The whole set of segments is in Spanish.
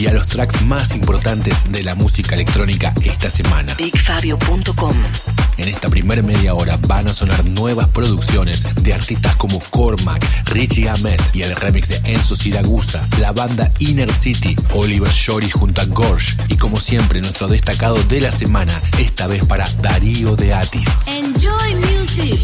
y a los tracks más importantes de la música electrónica esta semana. BigFabio.com En esta primera media hora van a sonar nuevas producciones de artistas como Cormac, Richie Ahmed y el remix de Enzo Siragusa, la banda Inner City, Oliver Shorey junto a Gorge y como siempre nuestro destacado de la semana, esta vez para Darío de Atis. Enjoy Music.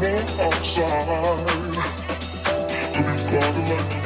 the outside. Everybody like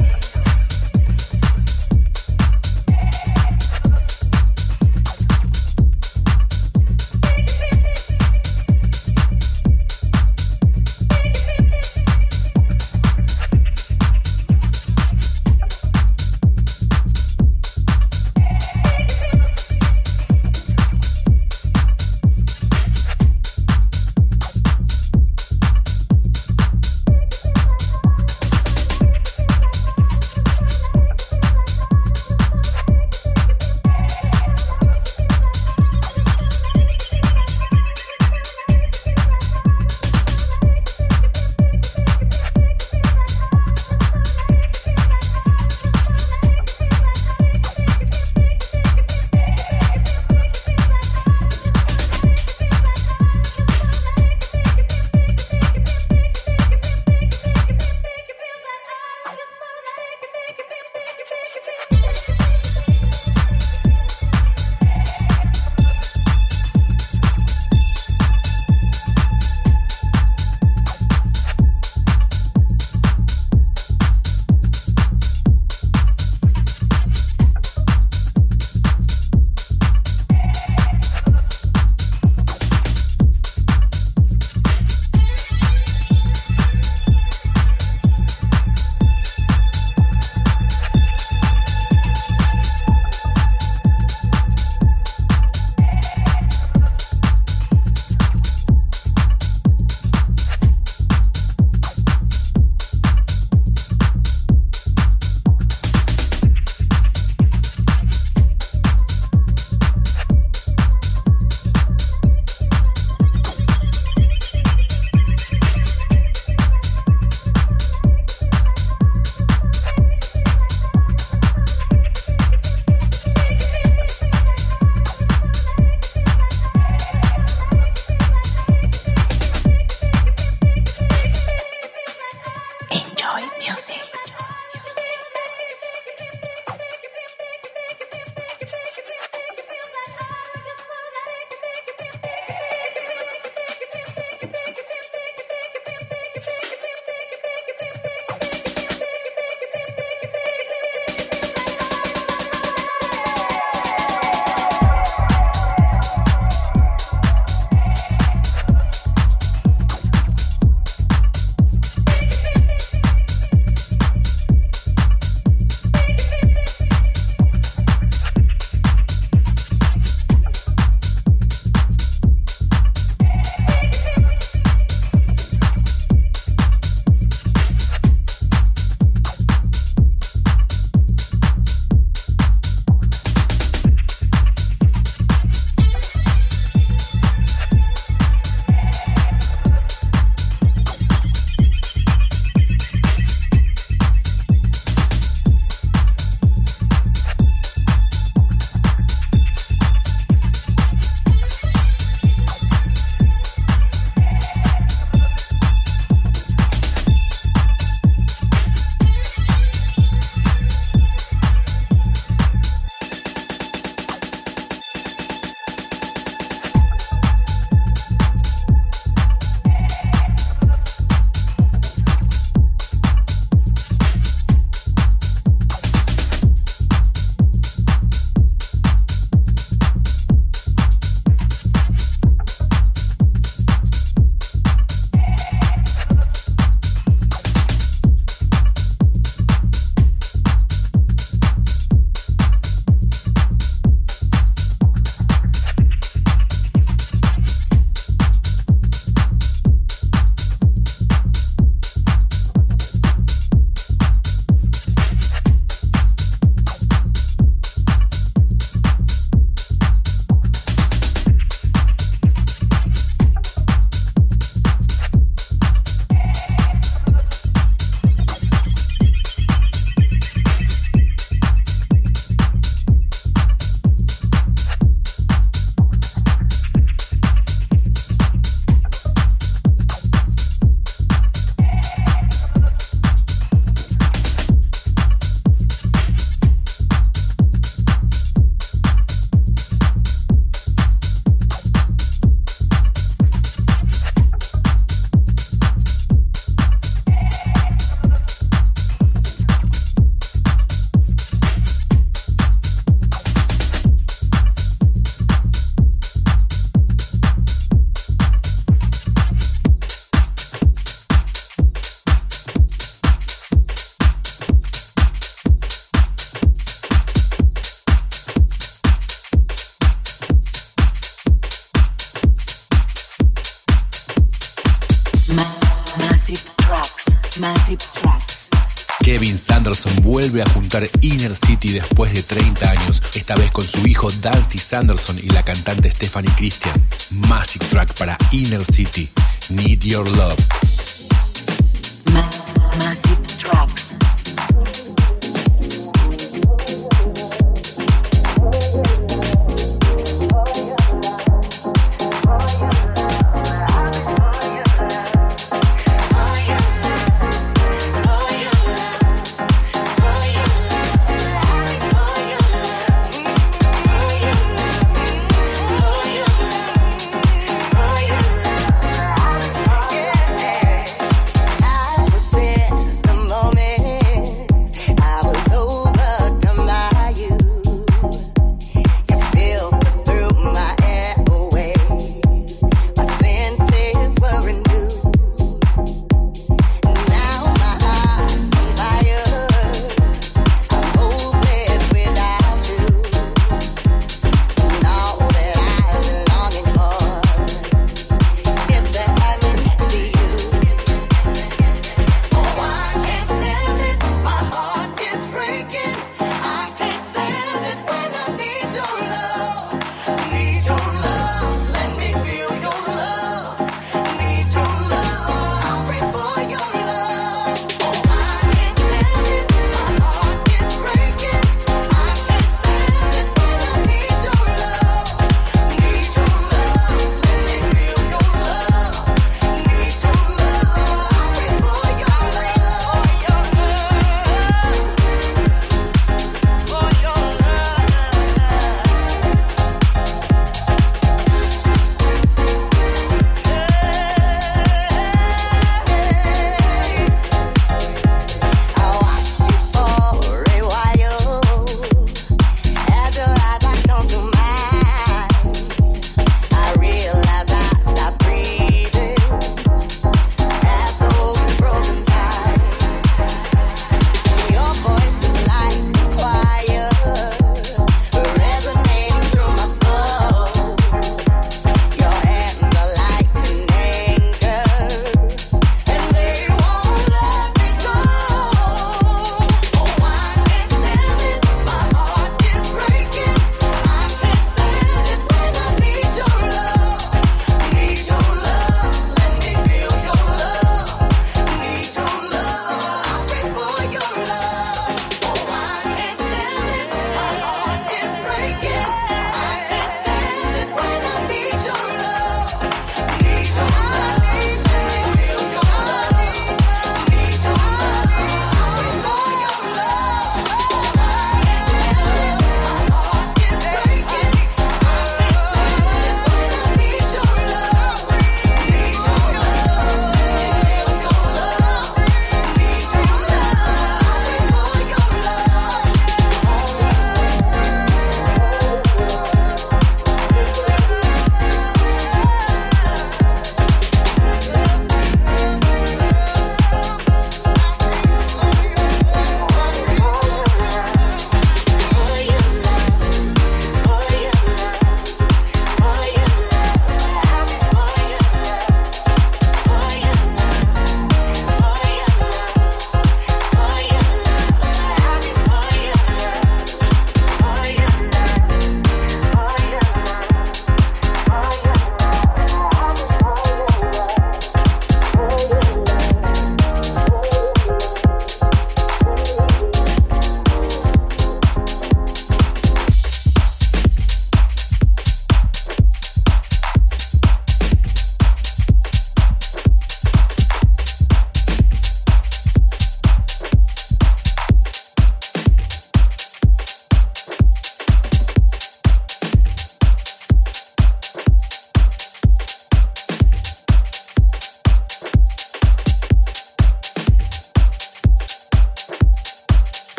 Kevin Sanderson vuelve a juntar Inner City después de 30 años, esta vez con su hijo Dante Sanderson y la cantante Stephanie Christian. Massive Track para Inner City, Need Your Love.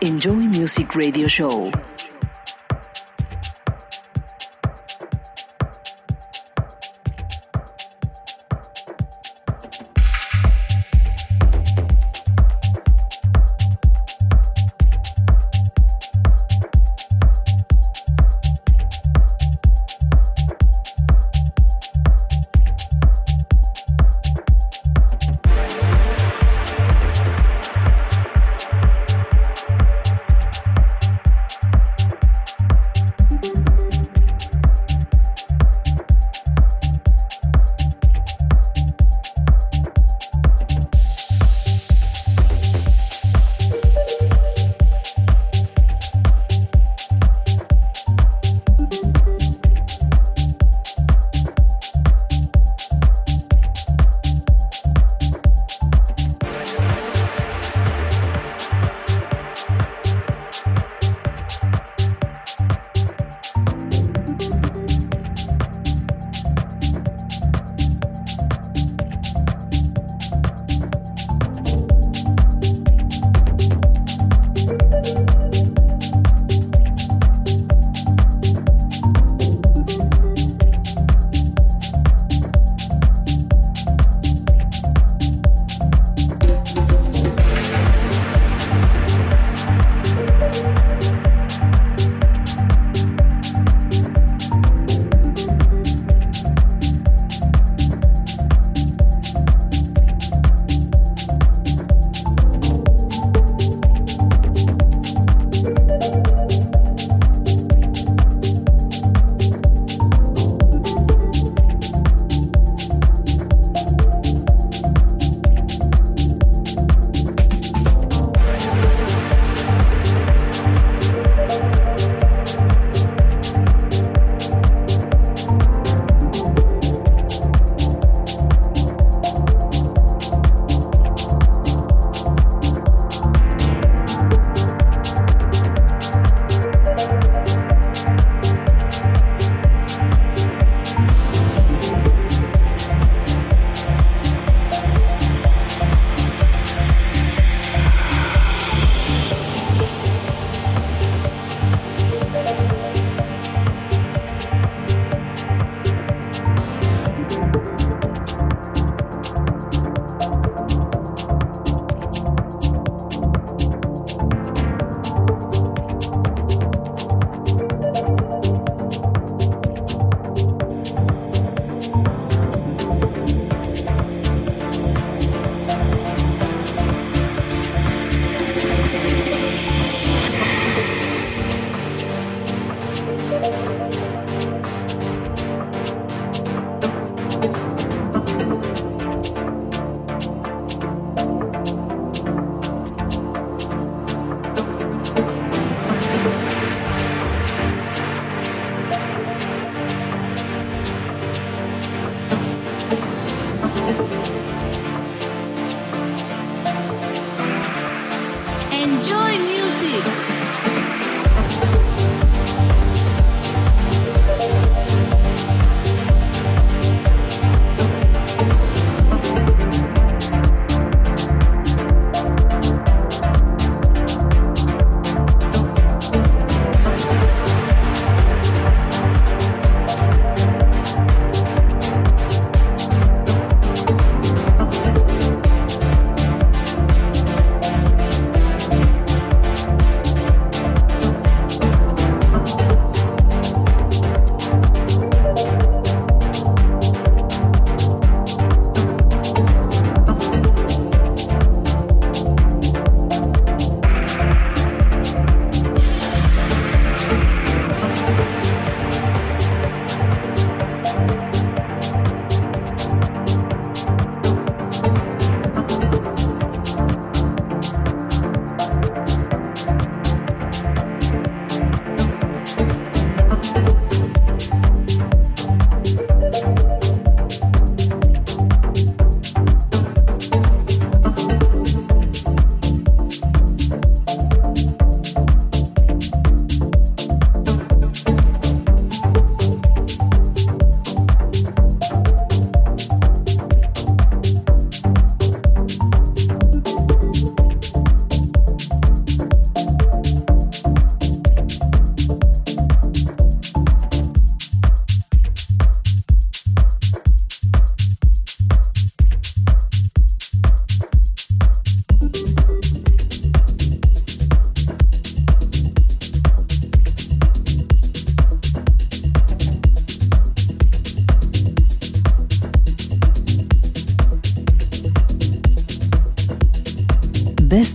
Enjoy Music Radio Show.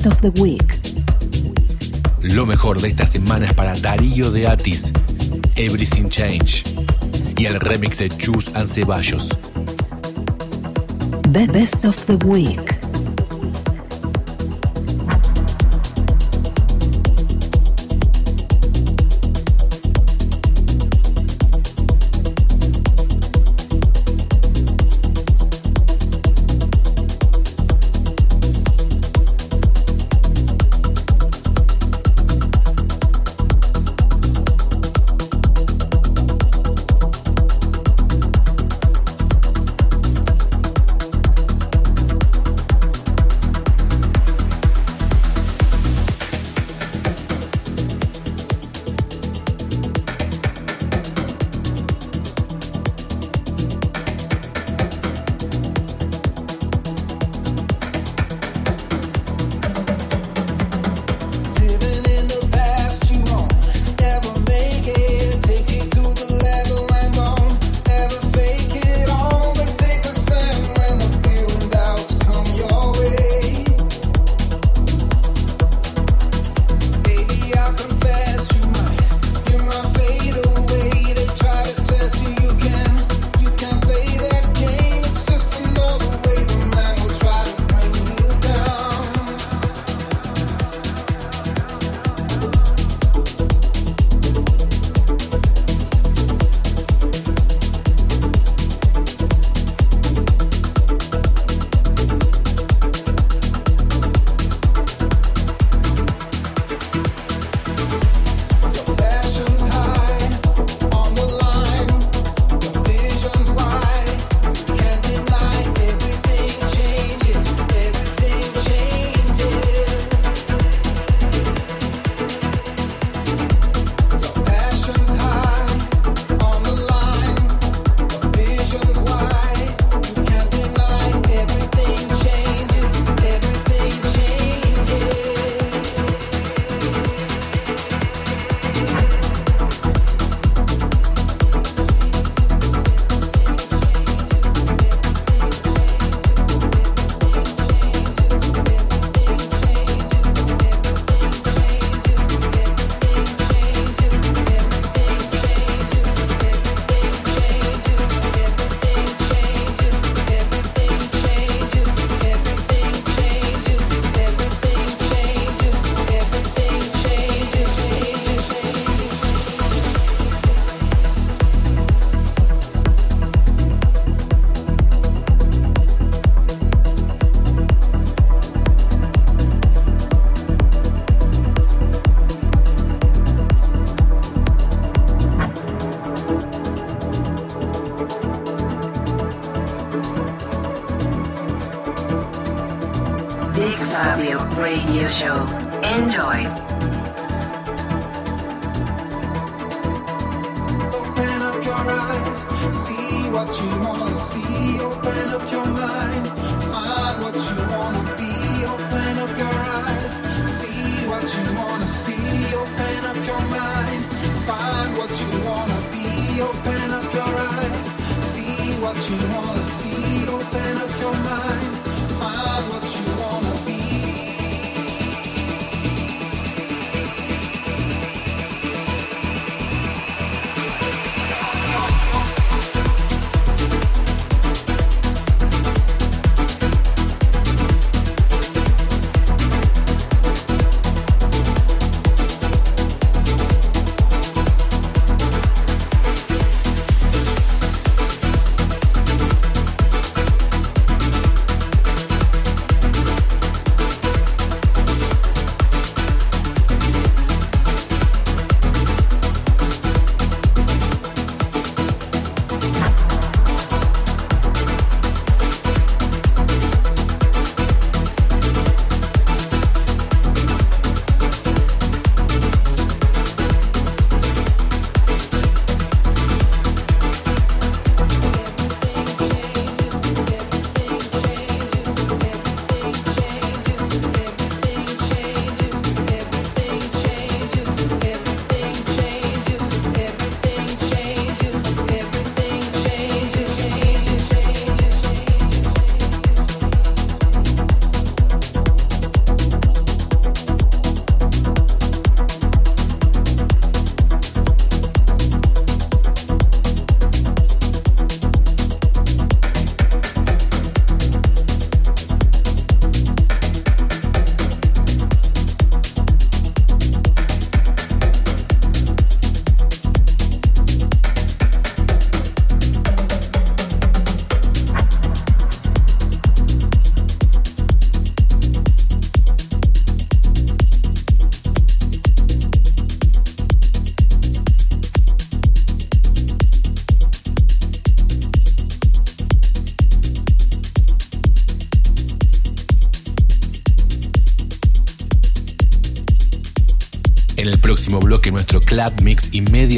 Of the Week. Lo mejor de esta semana es para Darío de Atis, Everything Change, y el remix de Chus and Ceballos. Best of the Week.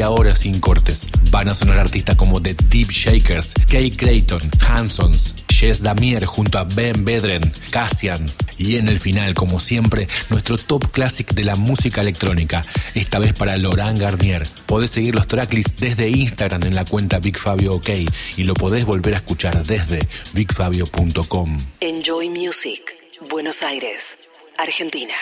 Media hora sin cortes. Van a sonar artistas como The Deep Shakers, Kay Creighton, Hansons, Jess Damier junto a Ben Bedren, Cassian. Y en el final, como siempre, nuestro top classic de la música electrónica, esta vez para Laurent Garnier. Podés seguir los tracklists desde Instagram en la cuenta Big Fabio OK y lo podés volver a escuchar desde bigfabio.com. Enjoy Music. Buenos Aires, Argentina.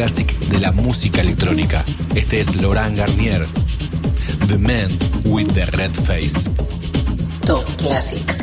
Classic de la música electrónica. Este es Laurent Garnier, The Man with the Red Face. Top Classic.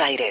Enjoy